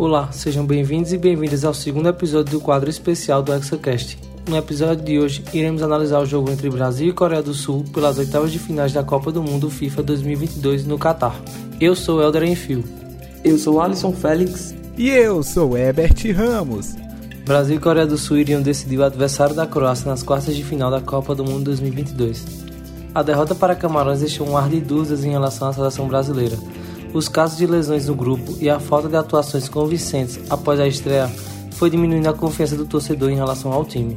Olá, sejam bem-vindos e bem-vindas ao segundo episódio do quadro especial do ExaCast. No episódio de hoje, iremos analisar o jogo entre Brasil e Coreia do Sul pelas oitavas de finais da Copa do Mundo FIFA 2022 no Catar. Eu sou Helder Enfio. Eu sou Alisson Félix. E eu sou Herbert Ramos. Brasil e Coreia do Sul iriam decidir o adversário da Croácia nas quartas de final da Copa do Mundo 2022. A derrota para Camarões deixou um ar de dúvidas em relação à seleção brasileira. Os casos de lesões no grupo e a falta de atuações convincentes após a estreia foi diminuindo a confiança do torcedor em relação ao time.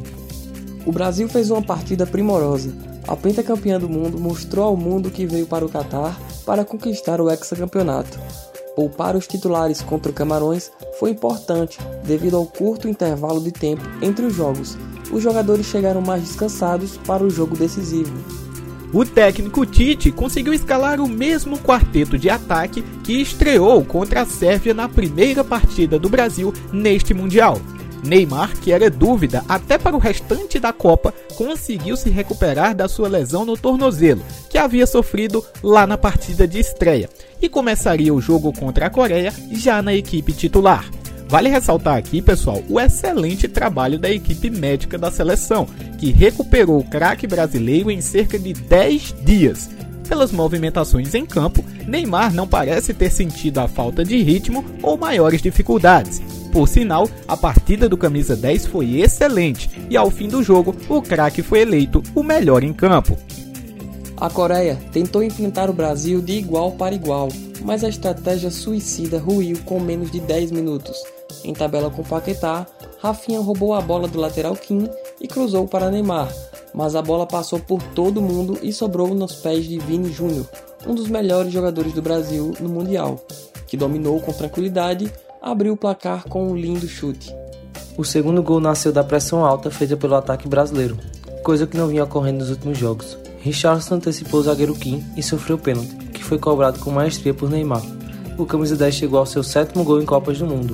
O Brasil fez uma partida primorosa. A pentacampeã do mundo mostrou ao mundo que veio para o Catar para conquistar o hexacampeonato. Poupar os titulares contra o Camarões foi importante devido ao curto intervalo de tempo entre os jogos. Os jogadores chegaram mais descansados para o jogo decisivo. O técnico Tite conseguiu escalar o mesmo quarteto de ataque que estreou contra a Sérvia na primeira partida do Brasil neste Mundial. Neymar, que era dúvida até para o restante da Copa, conseguiu se recuperar da sua lesão no tornozelo, que havia sofrido lá na partida de estreia, e começaria o jogo contra a Coreia já na equipe titular. Vale ressaltar aqui, pessoal, o excelente trabalho da equipe médica da seleção, que recuperou o craque brasileiro em cerca de 10 dias. Pelas movimentações em campo, Neymar não parece ter sentido a falta de ritmo ou maiores dificuldades. Por sinal, a partida do camisa 10 foi excelente e ao fim do jogo, o craque foi eleito o melhor em campo. A Coreia tentou enfrentar o Brasil de igual para igual, mas a estratégia suicida ruiu com menos de 10 minutos. Em tabela com Paquetá, Rafinha roubou a bola do lateral Kim e cruzou para Neymar, mas a bola passou por todo mundo e sobrou nos pés de Vini Júnior, um dos melhores jogadores do Brasil no Mundial, que dominou com tranquilidade abriu o placar com um lindo chute. O segundo gol nasceu da pressão alta feita pelo ataque brasileiro, coisa que não vinha ocorrendo nos últimos jogos. Richardson antecipou o zagueiro Kim e sofreu pênalti, que foi cobrado com maestria por Neymar. O camisa 10 chegou ao seu sétimo gol em Copas do Mundo.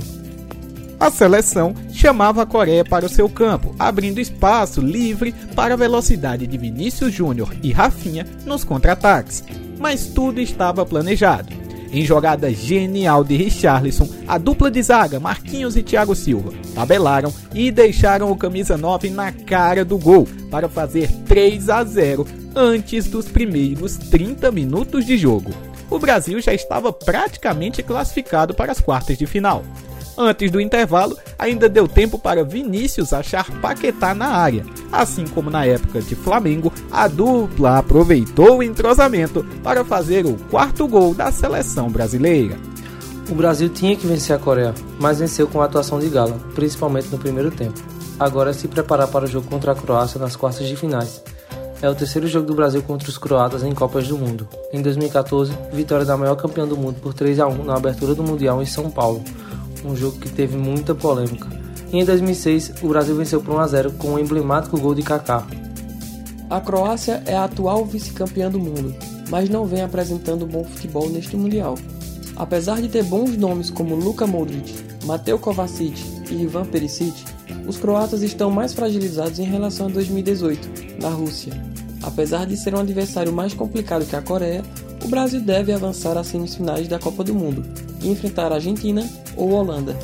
A seleção chamava a Coreia para o seu campo, abrindo espaço livre para a velocidade de Vinícius Júnior e Rafinha nos contra-ataques. Mas tudo estava planejado. Em jogada genial de Richarlison, a dupla de zaga Marquinhos e Thiago Silva tabelaram e deixaram o camisa 9 na cara do gol para fazer 3 a 0 antes dos primeiros 30 minutos de jogo. O Brasil já estava praticamente classificado para as quartas de final. Antes do intervalo, ainda deu tempo para Vinícius achar Paquetá na área. Assim como na época de Flamengo, a dupla aproveitou o entrosamento para fazer o quarto gol da seleção brasileira. O Brasil tinha que vencer a Coreia, mas venceu com a atuação de gala, principalmente no primeiro tempo. Agora é se preparar para o jogo contra a Croácia nas quartas de finais. É o terceiro jogo do Brasil contra os croatas em Copas do Mundo. Em 2014, vitória da maior campeã do mundo por 3 a 1 na abertura do Mundial em São Paulo um jogo que teve muita polêmica. E em 2006, o Brasil venceu por 1 a 0 com o emblemático gol de Kaká. A Croácia é a atual vice-campeã do mundo, mas não vem apresentando bom futebol neste mundial. Apesar de ter bons nomes como Luka Modric, Mateo Kovacic e Ivan Perisic, os croatas estão mais fragilizados em relação a 2018, na Rússia. Apesar de ser um adversário mais complicado que a Coreia, o Brasil deve avançar às semifinais da Copa do Mundo e enfrentar a Argentina ou Holanda.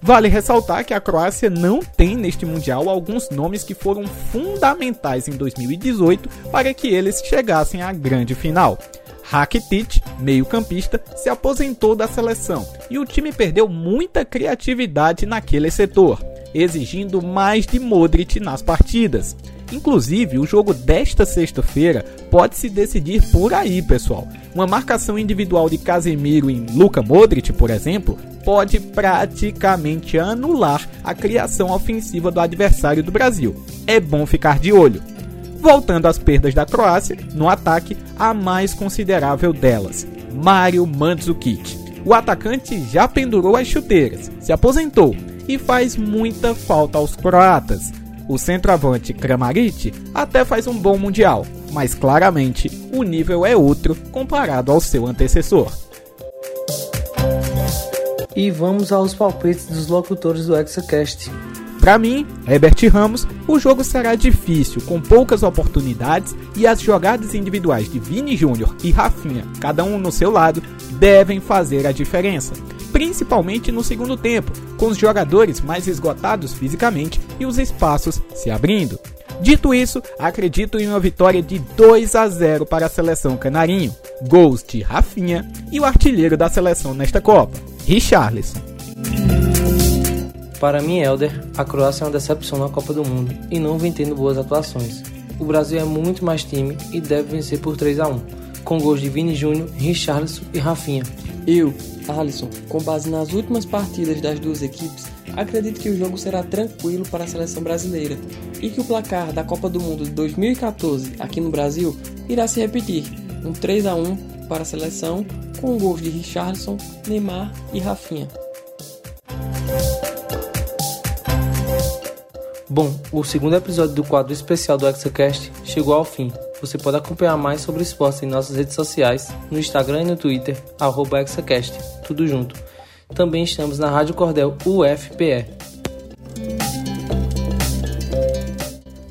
Vale ressaltar que a Croácia não tem neste Mundial alguns nomes que foram fundamentais em 2018 para que eles chegassem à grande final. Rakitic, meio-campista, se aposentou da seleção e o time perdeu muita criatividade naquele setor, exigindo mais de Modric nas partidas. Inclusive, o jogo desta sexta-feira pode se decidir por aí, pessoal. Uma marcação individual de Casemiro em Luka Modric, por exemplo, pode praticamente anular a criação ofensiva do adversário do Brasil. É bom ficar de olho. Voltando às perdas da Croácia, no ataque, a mais considerável delas, Mario Mandzukic. O atacante já pendurou as chuteiras, se aposentou e faz muita falta aos croatas. O centroavante Kramaric até faz um bom mundial, mas claramente o nível é outro comparado ao seu antecessor. E vamos aos palpites dos locutores do ExaCast. Para mim, Herbert Ramos, o jogo será difícil, com poucas oportunidades e as jogadas individuais de Vini Júnior e Rafinha, cada um no seu lado, devem fazer a diferença. principalmente no segundo tempo, com os jogadores mais esgotados fisicamente e os espaços se abrindo. Dito isso, acredito em uma vitória de 2 a 0 para a seleção canarinho. Gols de Rafinha e o artilheiro da seleção nesta Copa, Richarlison. Para mim, Helder, a Croácia é uma decepção na Copa do Mundo e não vem tendo boas atuações. O Brasil é muito mais time e deve vencer por 3 a 1 com gols de Vini Júnior, Richarlison e Rafinha. Eu, Alisson, com base nas últimas partidas das duas equipes, acredito que o jogo será tranquilo para a seleção brasileira e que o placar da Copa do Mundo de 2014 aqui no Brasil irá se repetir, um 3 a 1 para a seleção com gols de Richarlison, Neymar e Rafinha. Bom, o segundo episódio do quadro especial do ExaCast chegou ao fim. Você pode acompanhar mais sobre esportes em nossas redes sociais, no Instagram e no Twitter, arroba ExaCast, tudo junto. Também estamos na Rádio Cordel UFPE.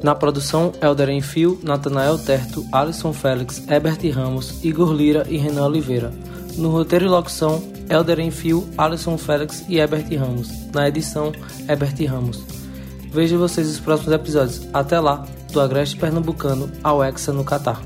Na produção, Helder Enfio, Natanael Terto, Alisson Félix, Herbert Ramos, Igor Lira e Renan Oliveira. No roteiro e locução, Helder Enfio, Alisson Félix e Herbert Ramos. Na edição, Herbert Ramos. Vejo vocês nos próximos episódios. Até lá, do Agreste Pernambucano ao Hexa no Catar.